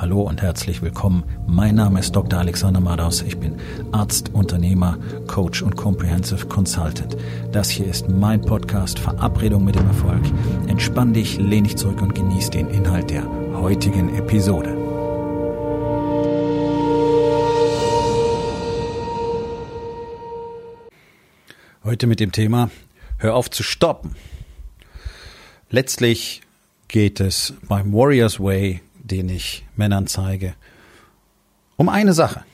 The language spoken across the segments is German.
Hallo und herzlich willkommen. Mein Name ist Dr. Alexander Madaus. Ich bin Arzt, Unternehmer, Coach und Comprehensive Consultant. Das hier ist mein Podcast Verabredung mit dem Erfolg. Entspann dich, lehn dich zurück und genieß den Inhalt der heutigen Episode. Heute mit dem Thema Hör auf zu stoppen. Letztlich geht es beim Warriors Way den ich Männern zeige, um eine Sache,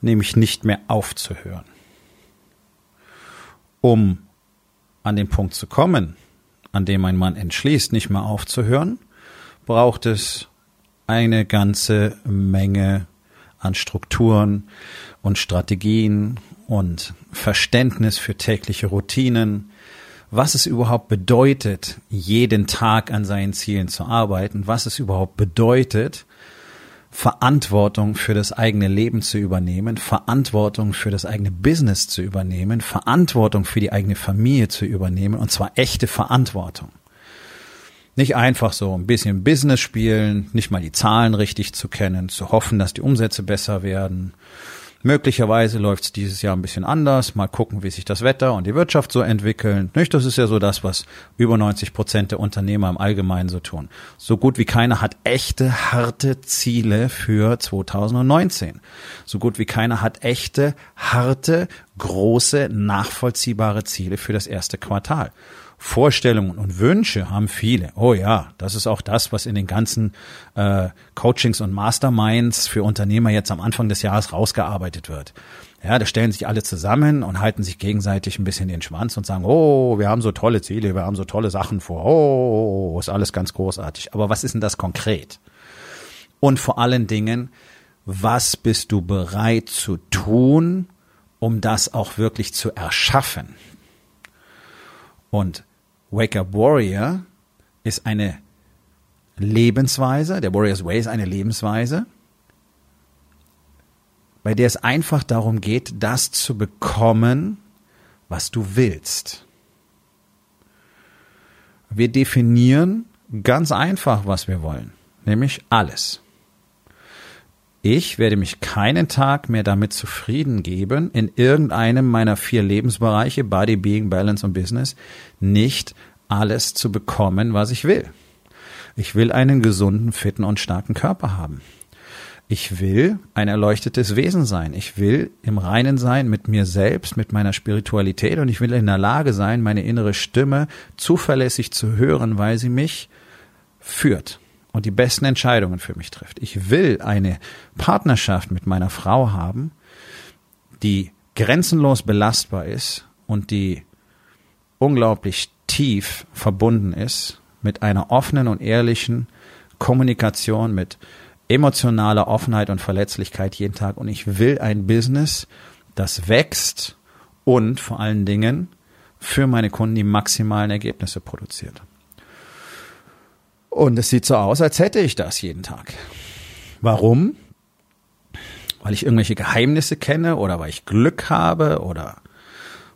nämlich nicht mehr aufzuhören. Um an den Punkt zu kommen, an dem ein Mann entschließt, nicht mehr aufzuhören, braucht es eine ganze Menge an Strukturen und Strategien und Verständnis für tägliche Routinen, was es überhaupt bedeutet, jeden Tag an seinen Zielen zu arbeiten, was es überhaupt bedeutet, Verantwortung für das eigene Leben zu übernehmen, Verantwortung für das eigene Business zu übernehmen, Verantwortung für die eigene Familie zu übernehmen, und zwar echte Verantwortung. Nicht einfach so ein bisschen Business spielen, nicht mal die Zahlen richtig zu kennen, zu hoffen, dass die Umsätze besser werden, Möglicherweise läuft es dieses Jahr ein bisschen anders. Mal gucken, wie sich das Wetter und die Wirtschaft so entwickeln. Das ist ja so das, was über 90 Prozent der Unternehmer im Allgemeinen so tun. So gut wie keiner hat echte, harte Ziele für 2019. So gut wie keiner hat echte, harte, große, nachvollziehbare Ziele für das erste Quartal. Vorstellungen und Wünsche haben viele. Oh ja, das ist auch das, was in den ganzen äh, Coachings und Masterminds für Unternehmer jetzt am Anfang des Jahres rausgearbeitet wird. Ja, da stellen sich alle zusammen und halten sich gegenseitig ein bisschen den Schwanz und sagen, oh, wir haben so tolle Ziele, wir haben so tolle Sachen vor, oh, ist alles ganz großartig. Aber was ist denn das konkret? Und vor allen Dingen, was bist du bereit zu tun, um das auch wirklich zu erschaffen? Und Wake Up Warrior ist eine Lebensweise, der Warrior's Way ist eine Lebensweise, bei der es einfach darum geht, das zu bekommen, was du willst. Wir definieren ganz einfach, was wir wollen, nämlich alles. Ich werde mich keinen Tag mehr damit zufrieden geben, in irgendeinem meiner vier Lebensbereiche, Body, Being, Balance und Business, nicht alles zu bekommen, was ich will. Ich will einen gesunden, fitten und starken Körper haben. Ich will ein erleuchtetes Wesen sein. Ich will im Reinen sein mit mir selbst, mit meiner Spiritualität und ich will in der Lage sein, meine innere Stimme zuverlässig zu hören, weil sie mich führt und die besten Entscheidungen für mich trifft. Ich will eine Partnerschaft mit meiner Frau haben, die grenzenlos belastbar ist und die unglaublich tief verbunden ist mit einer offenen und ehrlichen Kommunikation, mit emotionaler Offenheit und Verletzlichkeit jeden Tag. Und ich will ein Business, das wächst und vor allen Dingen für meine Kunden die maximalen Ergebnisse produziert. Und es sieht so aus, als hätte ich das jeden Tag. Warum? Weil ich irgendwelche Geheimnisse kenne oder weil ich Glück habe oder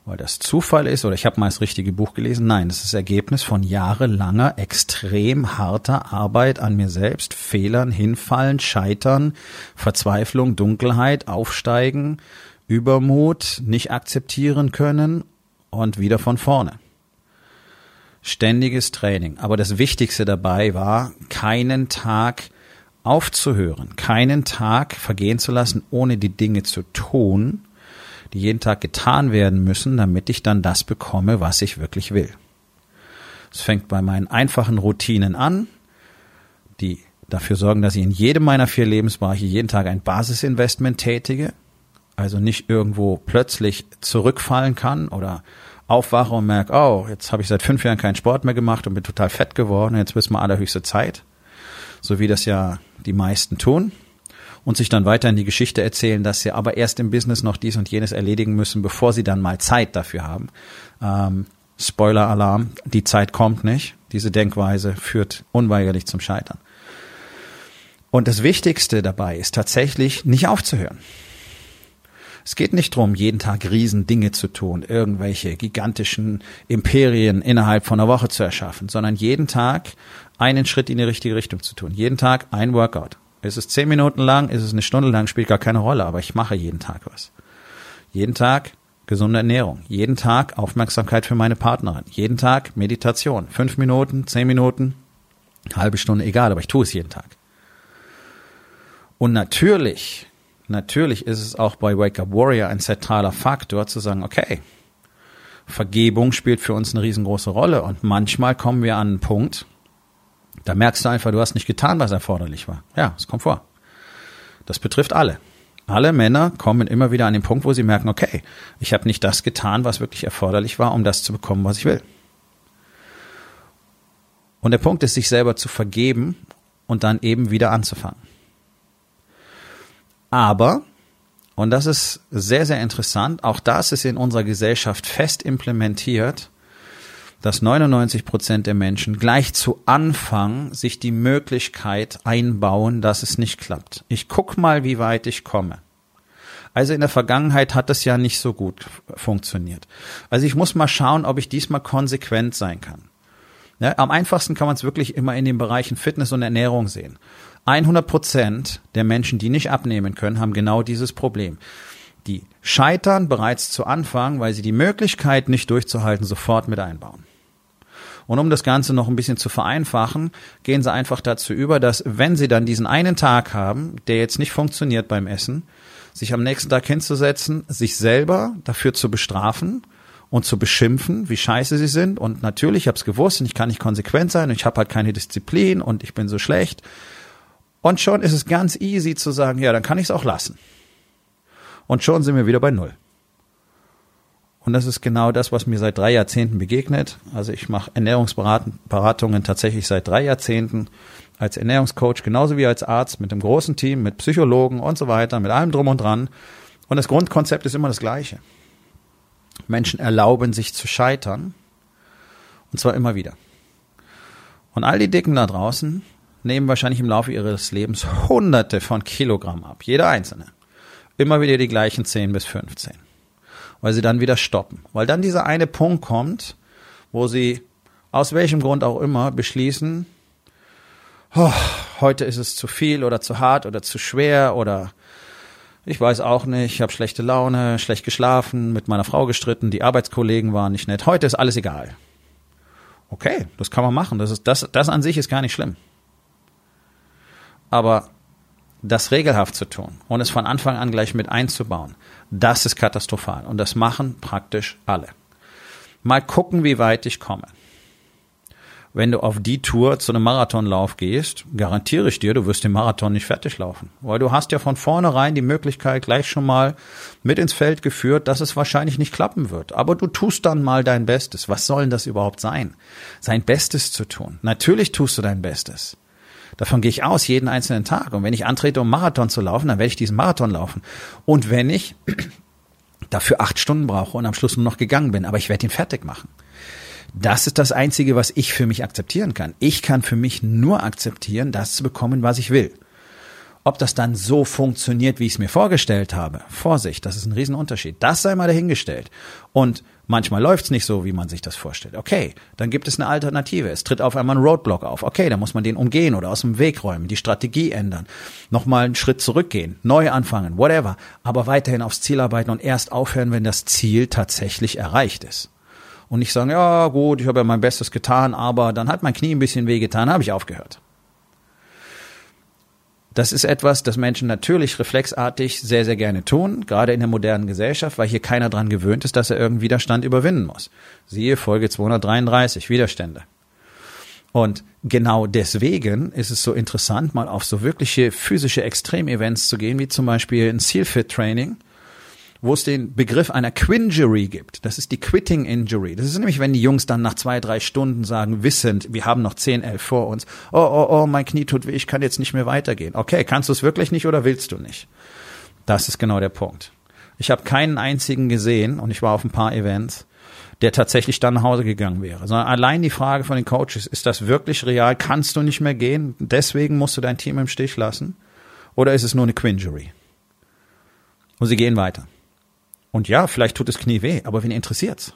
weil das Zufall ist oder ich habe mal das richtige Buch gelesen. Nein, das ist das Ergebnis von jahrelanger, extrem harter Arbeit an mir selbst, Fehlern, hinfallen, scheitern, Verzweiflung, Dunkelheit, aufsteigen, Übermut, nicht akzeptieren können und wieder von vorne ständiges Training. Aber das Wichtigste dabei war, keinen Tag aufzuhören, keinen Tag vergehen zu lassen, ohne die Dinge zu tun, die jeden Tag getan werden müssen, damit ich dann das bekomme, was ich wirklich will. Es fängt bei meinen einfachen Routinen an, die dafür sorgen, dass ich in jedem meiner vier Lebensbereiche jeden Tag ein Basisinvestment tätige, also nicht irgendwo plötzlich zurückfallen kann oder aufwache und merke, oh, jetzt habe ich seit fünf Jahren keinen Sport mehr gemacht und bin total fett geworden, jetzt wissen wir allerhöchste Zeit. So wie das ja die meisten tun. Und sich dann weiter in die Geschichte erzählen, dass sie aber erst im Business noch dies und jenes erledigen müssen, bevor sie dann mal Zeit dafür haben. Ähm, Spoiler-Alarm, die Zeit kommt nicht. Diese Denkweise führt unweigerlich zum Scheitern. Und das Wichtigste dabei ist tatsächlich nicht aufzuhören. Es geht nicht darum, jeden Tag Riesendinge zu tun, irgendwelche gigantischen Imperien innerhalb von einer Woche zu erschaffen, sondern jeden Tag einen Schritt in die richtige Richtung zu tun. Jeden Tag ein Workout. Ist es zehn Minuten lang, ist es eine Stunde lang, spielt gar keine Rolle, aber ich mache jeden Tag was. Jeden Tag gesunde Ernährung. Jeden Tag Aufmerksamkeit für meine Partnerin. Jeden Tag Meditation. Fünf Minuten, zehn Minuten, halbe Stunde, egal, aber ich tue es jeden Tag. Und natürlich, natürlich ist es auch bei Wake Up Warrior ein zentraler Faktor zu sagen, okay, Vergebung spielt für uns eine riesengroße Rolle und manchmal kommen wir an einen Punkt, da merkst du einfach, du hast nicht getan, was erforderlich war. Ja, es kommt vor. Das betrifft alle. Alle Männer kommen immer wieder an den Punkt, wo sie merken, okay, ich habe nicht das getan, was wirklich erforderlich war, um das zu bekommen, was ich will. Und der Punkt ist, sich selber zu vergeben und dann eben wieder anzufangen. Aber, und das ist sehr, sehr interessant, auch das ist in unserer Gesellschaft fest implementiert, dass 99 Prozent der Menschen gleich zu Anfang sich die Möglichkeit einbauen, dass es nicht klappt. Ich guck mal, wie weit ich komme. Also in der Vergangenheit hat das ja nicht so gut funktioniert. Also ich muss mal schauen, ob ich diesmal konsequent sein kann. Ja, am einfachsten kann man es wirklich immer in den Bereichen Fitness und Ernährung sehen. 100 Prozent der Menschen, die nicht abnehmen können, haben genau dieses Problem. Die scheitern bereits zu Anfang, weil sie die Möglichkeit, nicht durchzuhalten, sofort mit einbauen. Und um das Ganze noch ein bisschen zu vereinfachen, gehen sie einfach dazu über, dass wenn sie dann diesen einen Tag haben, der jetzt nicht funktioniert beim Essen, sich am nächsten Tag hinzusetzen, sich selber dafür zu bestrafen und zu beschimpfen, wie scheiße sie sind. Und natürlich, ich habe es gewusst und ich kann nicht konsequent sein und ich habe halt keine Disziplin und ich bin so schlecht. Und schon ist es ganz easy zu sagen, ja, dann kann ich es auch lassen. Und schon sind wir wieder bei Null. Und das ist genau das, was mir seit drei Jahrzehnten begegnet. Also ich mache Ernährungsberatungen tatsächlich seit drei Jahrzehnten als Ernährungscoach, genauso wie als Arzt mit einem großen Team, mit Psychologen und so weiter, mit allem drum und dran. Und das Grundkonzept ist immer das gleiche. Menschen erlauben sich zu scheitern. Und zwar immer wieder. Und all die Dicken da draußen nehmen wahrscheinlich im Laufe ihres Lebens hunderte von Kilogramm ab, jeder einzelne. Immer wieder die gleichen 10 bis 15. Weil sie dann wieder stoppen. Weil dann dieser eine Punkt kommt, wo sie aus welchem Grund auch immer beschließen, oh, heute ist es zu viel oder zu hart oder zu schwer oder ich weiß auch nicht, ich habe schlechte Laune, schlecht geschlafen, mit meiner Frau gestritten, die Arbeitskollegen waren nicht nett. Heute ist alles egal. Okay, das kann man machen. Das, ist, das, das an sich ist gar nicht schlimm. Aber das regelhaft zu tun und es von Anfang an gleich mit einzubauen, das ist katastrophal. Und das machen praktisch alle. Mal gucken, wie weit ich komme. Wenn du auf die Tour zu einem Marathonlauf gehst, garantiere ich dir, du wirst den Marathon nicht fertig laufen. Weil du hast ja von vornherein die Möglichkeit gleich schon mal mit ins Feld geführt, dass es wahrscheinlich nicht klappen wird. Aber du tust dann mal dein Bestes. Was soll denn das überhaupt sein? Sein Bestes zu tun. Natürlich tust du dein Bestes. Davon gehe ich aus, jeden einzelnen Tag. Und wenn ich antrete, um Marathon zu laufen, dann werde ich diesen Marathon laufen. Und wenn ich dafür acht Stunden brauche und am Schluss nur noch gegangen bin, aber ich werde ihn fertig machen. Das ist das Einzige, was ich für mich akzeptieren kann. Ich kann für mich nur akzeptieren, das zu bekommen, was ich will. Ob das dann so funktioniert, wie ich es mir vorgestellt habe, Vorsicht, das ist ein Riesenunterschied. Das sei mal dahingestellt. Und Manchmal läuft's nicht so, wie man sich das vorstellt. Okay, dann gibt es eine Alternative. Es tritt auf einmal ein Roadblock auf. Okay, dann muss man den umgehen oder aus dem Weg räumen, die Strategie ändern, nochmal einen Schritt zurückgehen, neu anfangen, whatever. Aber weiterhin aufs Ziel arbeiten und erst aufhören, wenn das Ziel tatsächlich erreicht ist. Und nicht sagen, ja gut, ich habe ja mein Bestes getan, aber dann hat mein Knie ein bisschen wehgetan, habe ich aufgehört. Das ist etwas, das Menschen natürlich reflexartig sehr, sehr gerne tun, gerade in der modernen Gesellschaft, weil hier keiner dran gewöhnt ist, dass er irgendeinen Widerstand überwinden muss. Siehe Folge 233, Widerstände. Und genau deswegen ist es so interessant, mal auf so wirkliche physische Extremevents zu gehen, wie zum Beispiel ein Seal-Fit-Training, wo es den Begriff einer Quinjury gibt. Das ist die Quitting Injury. Das ist nämlich, wenn die Jungs dann nach zwei, drei Stunden sagen, wissend, wir haben noch zehn, elf vor uns, oh, oh, oh, mein Knie tut weh, ich kann jetzt nicht mehr weitergehen. Okay, kannst du es wirklich nicht oder willst du nicht? Das ist genau der Punkt. Ich habe keinen einzigen gesehen, und ich war auf ein paar Events, der tatsächlich dann nach Hause gegangen wäre. Sondern allein die Frage von den Coaches, ist das wirklich real? Kannst du nicht mehr gehen? Deswegen musst du dein Team im Stich lassen? Oder ist es nur eine Quinjury? Und sie gehen weiter. Und ja, vielleicht tut das Knie weh, aber wen interessiert's?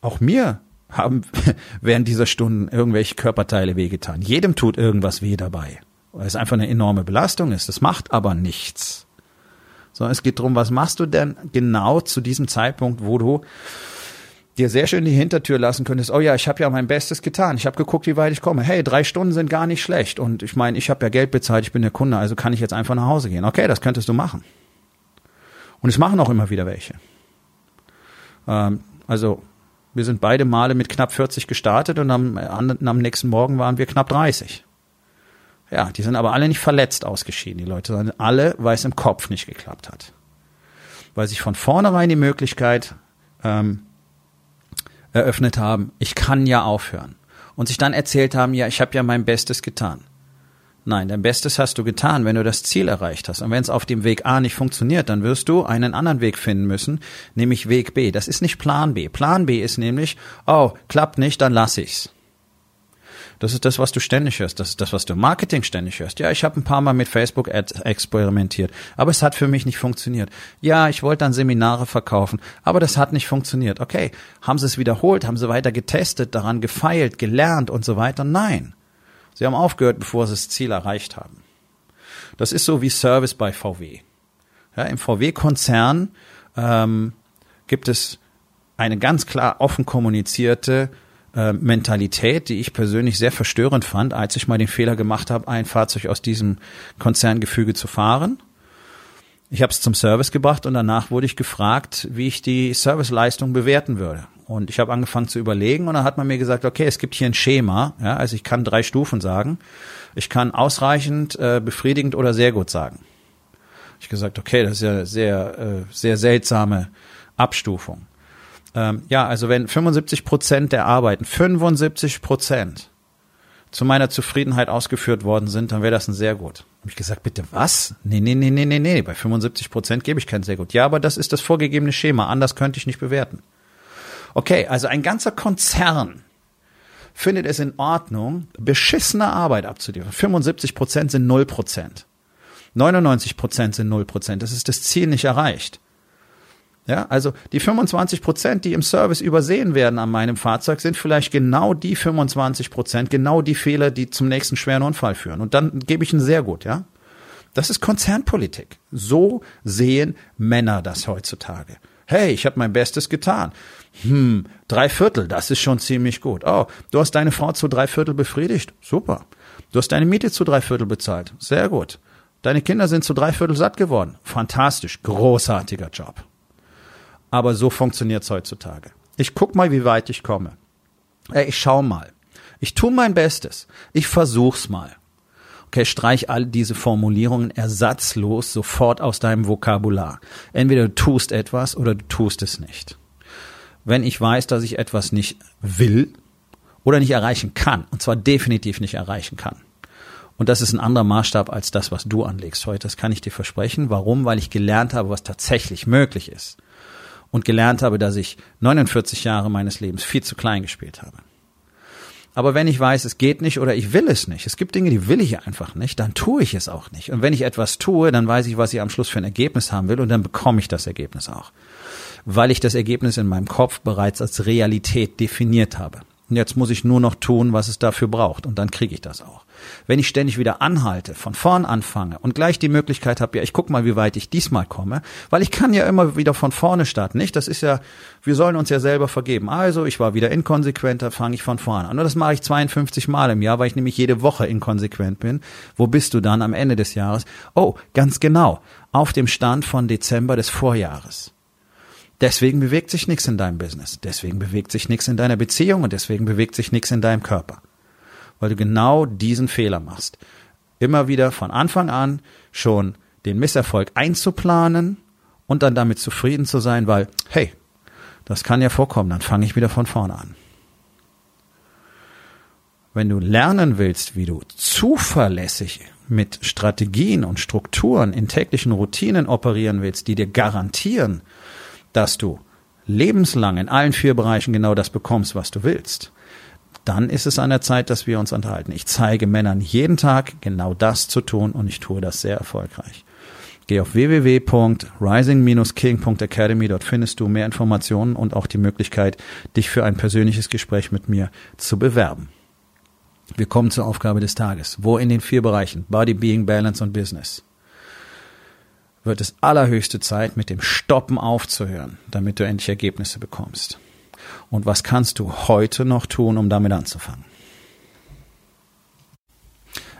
Auch mir haben während dieser Stunden irgendwelche Körperteile wehgetan. Jedem tut irgendwas weh dabei, weil es einfach eine enorme Belastung ist. Das macht aber nichts. Sondern es geht darum, was machst du denn genau zu diesem Zeitpunkt, wo du dir sehr schön die Hintertür lassen könntest, oh ja, ich habe ja mein Bestes getan, ich habe geguckt, wie weit ich komme. Hey, drei Stunden sind gar nicht schlecht und ich meine, ich habe ja Geld bezahlt, ich bin der Kunde, also kann ich jetzt einfach nach Hause gehen. Okay, das könntest du machen. Und es machen auch immer wieder welche. Ähm, also wir sind beide Male mit knapp 40 gestartet und am, am nächsten Morgen waren wir knapp 30. Ja, die sind aber alle nicht verletzt ausgeschieden, die Leute, sondern alle, weil es im Kopf nicht geklappt hat. Weil sich von vornherein die Möglichkeit ähm, eröffnet haben, ich kann ja aufhören. Und sich dann erzählt haben, ja, ich habe ja mein Bestes getan. Nein, dein Bestes hast du getan, wenn du das Ziel erreicht hast. Und wenn es auf dem Weg A nicht funktioniert, dann wirst du einen anderen Weg finden müssen, nämlich Weg B. Das ist nicht Plan B. Plan B ist nämlich, oh, klappt nicht, dann lass ich's. Das ist das, was du ständig hörst. Das ist das, was du im Marketing ständig hörst. Ja, ich habe ein paar Mal mit Facebook Ads experimentiert, aber es hat für mich nicht funktioniert. Ja, ich wollte dann Seminare verkaufen, aber das hat nicht funktioniert. Okay, haben sie es wiederholt, haben sie weiter getestet, daran gefeilt, gelernt und so weiter? Nein. Sie haben aufgehört, bevor sie das Ziel erreicht haben. Das ist so wie Service bei VW. Ja, Im VW-Konzern ähm, gibt es eine ganz klar offen kommunizierte äh, Mentalität, die ich persönlich sehr verstörend fand, als ich mal den Fehler gemacht habe, ein Fahrzeug aus diesem Konzerngefüge zu fahren. Ich habe es zum Service gebracht und danach wurde ich gefragt, wie ich die Serviceleistung bewerten würde. Und ich habe angefangen zu überlegen und dann hat man mir gesagt, okay, es gibt hier ein Schema, ja, also ich kann drei Stufen sagen. Ich kann ausreichend, äh, befriedigend oder sehr gut sagen. Ich gesagt, okay, das ist ja sehr, äh, sehr seltsame Abstufung. Ähm, ja, also wenn 75 Prozent der Arbeiten, 75 Prozent zu meiner Zufriedenheit ausgeführt worden sind, dann wäre das ein sehr gut. Habe ich gesagt, bitte was? Nee, nee, nee, nee, nee, nee, bei 75 Prozent gebe ich kein sehr gut. Ja, aber das ist das vorgegebene Schema, anders könnte ich nicht bewerten. Okay, also ein ganzer Konzern findet es in Ordnung, beschissene Arbeit abzuliefern. 75 Prozent sind 0 Prozent. 99 Prozent sind 0 Prozent. Das ist das Ziel nicht erreicht. Ja, also die 25 Prozent, die im Service übersehen werden an meinem Fahrzeug, sind vielleicht genau die 25 Prozent, genau die Fehler, die zum nächsten schweren Unfall führen. Und dann gebe ich ihn sehr gut, ja. Das ist Konzernpolitik. So sehen Männer das heutzutage. Hey, ich habe mein Bestes getan. Hm, drei Viertel, das ist schon ziemlich gut. Oh, du hast deine Frau zu drei Viertel befriedigt. Super. Du hast deine Miete zu drei Viertel bezahlt. Sehr gut. Deine Kinder sind zu drei Viertel satt geworden. Fantastisch. Großartiger Job. Aber so funktioniert's heutzutage. Ich guck mal, wie weit ich komme. Ich schau mal. Ich tu mein Bestes. Ich versuch's mal. Okay, streich all diese Formulierungen ersatzlos sofort aus deinem Vokabular. Entweder du tust etwas oder du tust es nicht. Wenn ich weiß, dass ich etwas nicht will oder nicht erreichen kann, und zwar definitiv nicht erreichen kann. Und das ist ein anderer Maßstab als das, was du anlegst heute. Das kann ich dir versprechen. Warum? Weil ich gelernt habe, was tatsächlich möglich ist und gelernt habe, dass ich 49 Jahre meines Lebens viel zu klein gespielt habe. Aber wenn ich weiß, es geht nicht oder ich will es nicht, es gibt Dinge, die will ich einfach nicht, dann tue ich es auch nicht. Und wenn ich etwas tue, dann weiß ich, was ich am Schluss für ein Ergebnis haben will und dann bekomme ich das Ergebnis auch. Weil ich das Ergebnis in meinem Kopf bereits als Realität definiert habe. Und jetzt muss ich nur noch tun, was es dafür braucht und dann kriege ich das auch. Wenn ich ständig wieder anhalte, von vorn anfange und gleich die Möglichkeit habe, ja, ich guck mal, wie weit ich diesmal komme, weil ich kann ja immer wieder von vorne starten, nicht? Das ist ja, wir sollen uns ja selber vergeben. Also, ich war wieder inkonsequenter, fange ich von vorne an. Und das mache ich 52 Mal im Jahr, weil ich nämlich jede Woche inkonsequent bin. Wo bist du dann am Ende des Jahres? Oh, ganz genau, auf dem Stand von Dezember des Vorjahres. Deswegen bewegt sich nichts in deinem Business. Deswegen bewegt sich nichts in deiner Beziehung und deswegen bewegt sich nichts in deinem Körper weil du genau diesen Fehler machst. Immer wieder von Anfang an schon den Misserfolg einzuplanen und dann damit zufrieden zu sein, weil, hey, das kann ja vorkommen, dann fange ich wieder von vorne an. Wenn du lernen willst, wie du zuverlässig mit Strategien und Strukturen in täglichen Routinen operieren willst, die dir garantieren, dass du lebenslang in allen vier Bereichen genau das bekommst, was du willst, dann ist es an der Zeit, dass wir uns unterhalten. Ich zeige Männern jeden Tag genau das zu tun und ich tue das sehr erfolgreich. Geh auf www.rising-king.academy. Dort findest du mehr Informationen und auch die Möglichkeit, dich für ein persönliches Gespräch mit mir zu bewerben. Wir kommen zur Aufgabe des Tages. Wo in den vier Bereichen Body, Being, Balance und Business wird es allerhöchste Zeit, mit dem Stoppen aufzuhören, damit du endlich Ergebnisse bekommst. Und was kannst du heute noch tun, um damit anzufangen?